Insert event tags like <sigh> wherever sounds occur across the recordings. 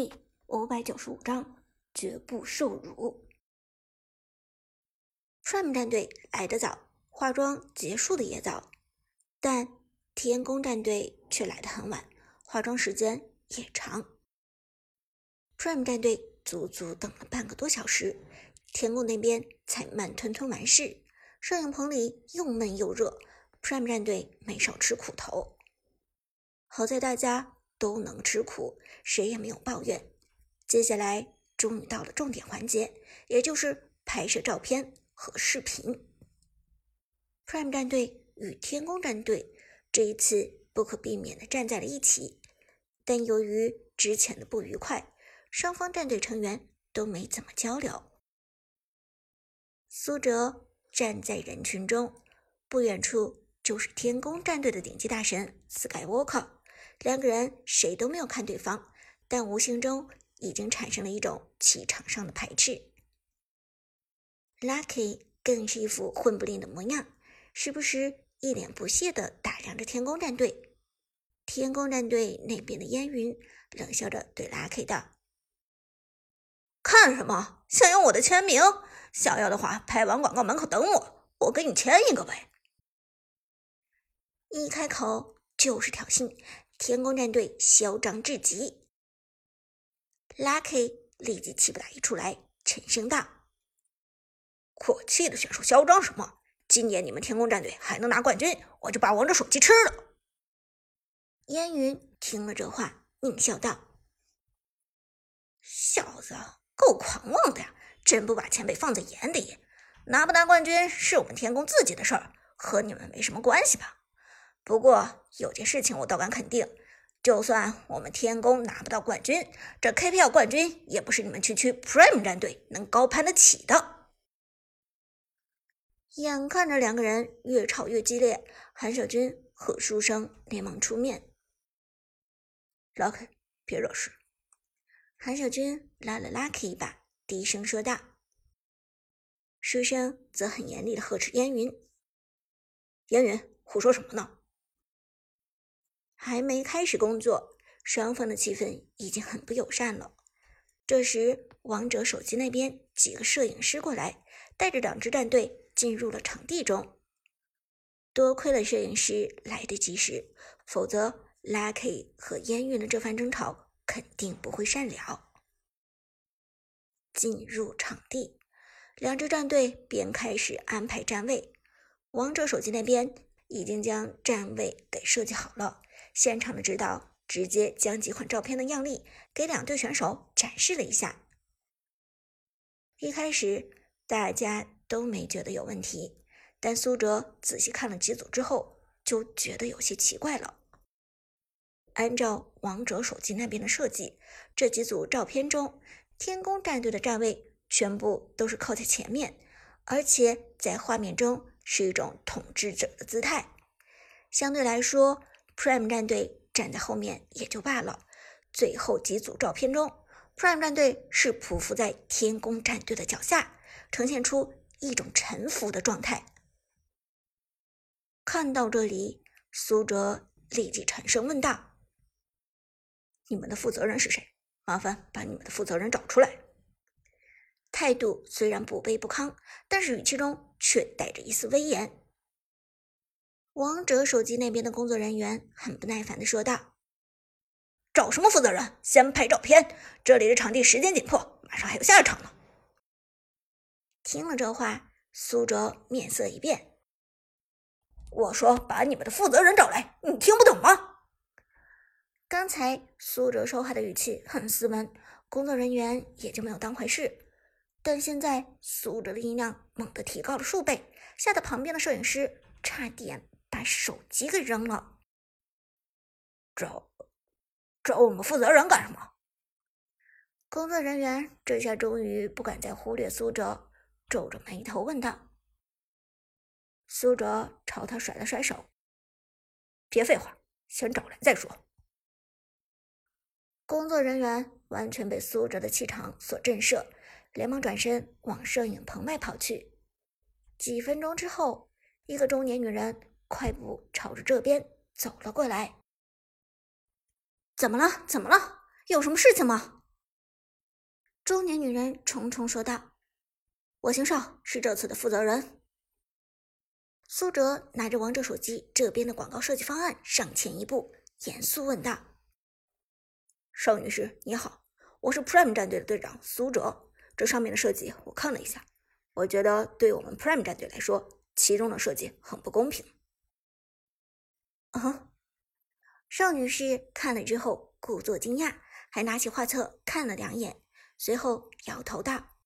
第五百九十五章绝不受辱。Prime 战队来得早，化妆结束的也早，但天宫战队却来得很晚，化妆时间也长。Prime 战队足足等了半个多小时，天宫那边才慢吞吞完事。摄影棚里又闷又热，Prime 战队没少吃苦头。好在大家。都能吃苦，谁也没有抱怨。接下来终于到了重点环节，也就是拍摄照片和视频。Prime 战队与天宫战队这一次不可避免的站在了一起，但由于之前的不愉快，双方战队成员都没怎么交流。苏哲站在人群中，不远处就是天宫战队的顶级大神 Skywalker。两个人谁都没有看对方，但无形中已经产生了一种气场上的排斥。Lucky 更是一副混不吝的模样，时不时一脸不屑地打量着天宫战队。天宫战队那边的烟云冷笑着对 Lucky 道：“看什么？想要我的签名？想要的话，拍完广告门口等我，我给你签一个呗。”一开口就是挑衅。天宫战队嚣张至极，Lucky 立即气不打一处来，沉声道：“可气的选手嚣张什么？今年你们天宫战队还能拿冠军，我就把王者手机吃了。”烟云听了这话，狞笑道：“小子够狂妄的呀！真不把前辈放在眼里，拿不拿冠军是我们天宫自己的事儿，和你们没什么关系吧？”不过有件事情我倒敢肯定，就算我们天宫拿不到冠军，这 KPL 冠军也不是你们区区 Prime 战队能高攀得起的。眼看着两个人越吵越激烈，韩小军和书生连忙出面：“Lucky，别惹事。”韩小军拉了 Lucky 一把，低声说道。书生则很严厉的呵斥烟云：“烟云，胡说什么呢？”还没开始工作，双方的气氛已经很不友善了。这时，王者手机那边几个摄影师过来，带着两支战队进入了场地中。多亏了摄影师来得及时，否则 Lucky 和烟韵的这番争吵肯定不会善了。进入场地，两支战队便开始安排站位。王者手机那边已经将站位给设计好了。现场的指导直接将几款照片的样例给两队选手展示了一下。一开始大家都没觉得有问题，但苏哲仔细看了几组之后，就觉得有些奇怪了。按照王者手机那边的设计，这几组照片中，天宫战队的站位全部都是靠在前面，而且在画面中是一种统治者的姿态，相对来说。Prime 战队站在后面也就罢了，最后几组照片中，Prime 战队是匍匐在天宫战队的脚下，呈现出一种臣服的状态。看到这里，苏哲立即沉声问道：“你们的负责人是谁？麻烦把你们的负责人找出来。”态度虽然不卑不亢，但是语气中却带着一丝威严。王者手机那边的工作人员很不耐烦的说道：“找什么负责人？先拍照片！这里的场地时间紧迫，马上还有下一场呢。”听了这话，苏哲面色一变：“我说把你们的负责人找来，你听不懂吗？”刚才苏哲说话的语气很斯文，工作人员也就没有当回事。但现在苏哲的音量猛地提高了数倍，吓得旁边的摄影师差点。把手机给扔了，找找我们负责人干什么？工作人员这下终于不敢再忽略苏哲，皱着眉头问道。苏哲朝他甩了甩手：“别废话，先找来再说。”工作人员完全被苏哲的气场所震慑，连忙转身往摄影棚外跑去。几分钟之后，一个中年女人。快步朝着这边走了过来。怎么了？怎么了？有什么事情吗？中年女人重重说道：“我姓邵，是这次的负责人。”苏哲拿着王者手机这边的广告设计方案上前一步，严肃问道：“邵女士，你好，我是 Prime 战队的队长苏哲。这上面的设计我看了一下，我觉得对我们 Prime 战队来说，其中的设计很不公平。”啊！邵女士看了之后，故作惊讶，还拿起画册看了两眼，随后摇头道：“，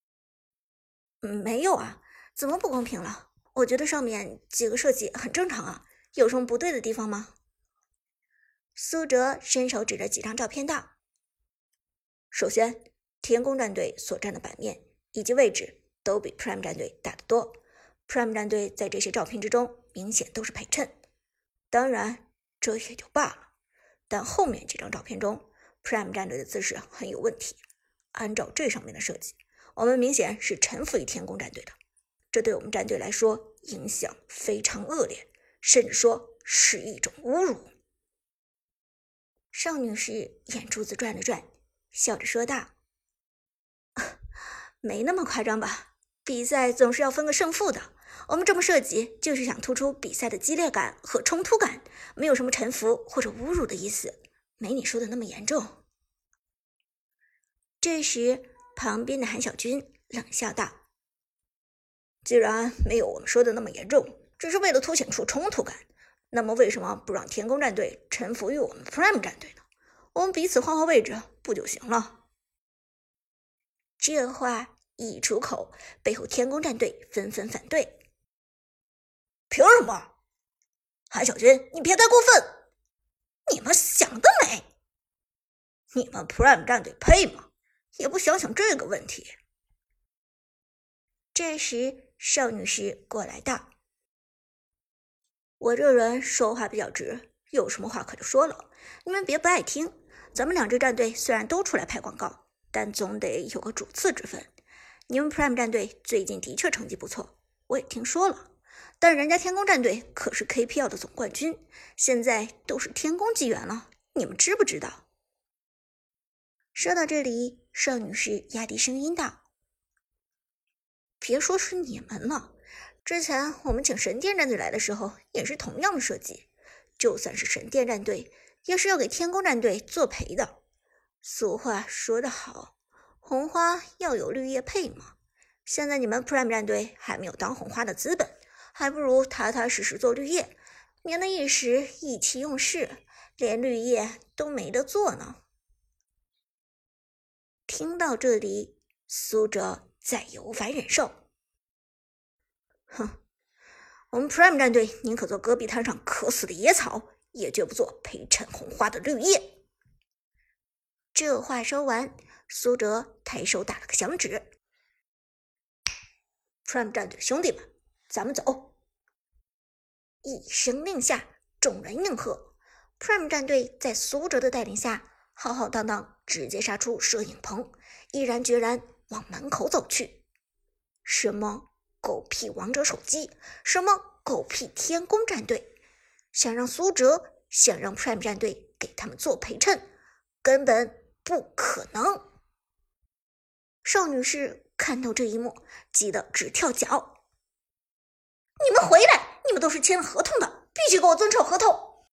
没有啊，怎么不公平了？”我觉得上面几个设计很正常啊，有什么不对的地方吗？苏哲伸手指着几张照片道：“首先，天宫战队所占的版面以及位置都比 Prime 战队大得多。Prime 战队在这些照片之中明显都是陪衬，当然这也就罢了。但后面几张照片中，Prime 战队的姿势很有问题。按照这上面的设计，我们明显是臣服于天宫战队的。”这对我们战队来说影响非常恶劣，甚至说是一种侮辱。少女士眼珠子转了转，笑着说道：“ <laughs> 没那么夸张吧？比赛总是要分个胜负的。我们这么设计，就是想突出比赛的激烈感和冲突感，没有什么臣服或者侮辱的意思，没你说的那么严重。”这时，旁边的韩小军冷笑道。既然没有我们说的那么严重，只是为了凸显出冲突感，那么为什么不让天宫战队臣服于我们 Prime 战队呢？我们彼此换换位置不就行了？这话一出口，背后天宫战队纷纷反对。凭什么？韩小军，你别太过分！你们想得美！你们 Prime 战队配吗？也不想想这个问题。这时。邵女士过来道：“我这人说话比较直，有什么话可就说了，你们别不爱听。咱们两支战队虽然都出来拍广告，但总得有个主次之分。你们 Prime 战队最近的确成绩不错，我也听说了。但人家天宫战队可是 KPL 的总冠军，现在都是天宫纪元了，你们知不知道？”说到这里，邵女士压低声音道。别说是你们了，之前我们请神殿战队来的时候也是同样的设计。就算是神殿战队，也是要给天宫战队作陪的。俗话说得好，红花要有绿叶配嘛。现在你们 Prime 战队还没有当红花的资本，还不如踏踏实实做绿叶，免得一时意气用事，连绿叶都没得做呢。听到这里，苏哲。再也无法忍受，哼！我们 Prime 战队宁可做戈壁滩上渴死的野草，也绝不做陪衬红花的绿叶。这话说完，苏哲抬手打了个响指：“Prime 战队的兄弟们，咱们走！”一声令下，众人应和。Prime 战队在苏哲的带领下，浩浩荡荡直接杀出摄影棚，毅然决然。往门口走去，什么狗屁王者手机，什么狗屁天宫战队，想让苏哲，想让 Prime 战队给他们做陪衬，根本不可能。邵女士看到这一幕，急得直跳脚：“你们回来！你们都是签了合同的，必须给我遵守合同！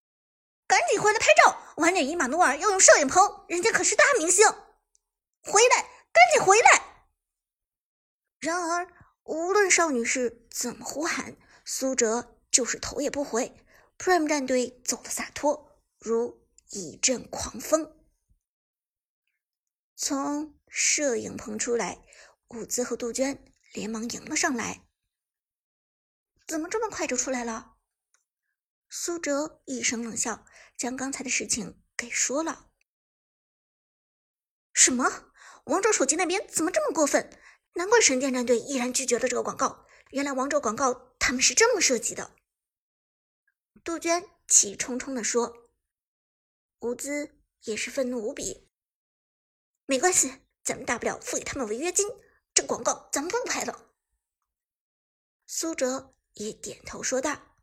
赶紧回来拍照！晚点伊玛努尔要用摄影棚，人家可是大明星！回来，赶紧回来！”然而，无论邵女士怎么呼喊，苏哲就是头也不回。Prime 战队走的洒脱，如一阵狂风。从摄影棚出来，伍兹和杜鹃连忙迎了上来。怎么这么快就出来了？苏哲一声冷笑，将刚才的事情给说了。什么？王者手机那边怎么这么过分？难怪神殿战队毅然拒绝了这个广告。原来王者广告他们是这么设计的。杜鹃气冲冲地说：“伍兹也是愤怒无比。没关系，咱们大不了付给他们违约金。这广告咱们不拍了。”苏哲也点头说道：“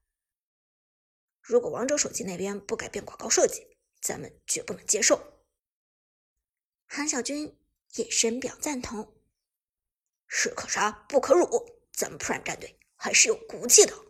如果王者手机那边不改变广告设计，咱们绝不能接受。”韩小军也深表赞同。士可杀不可辱，咱们普冉战队还是有骨气的。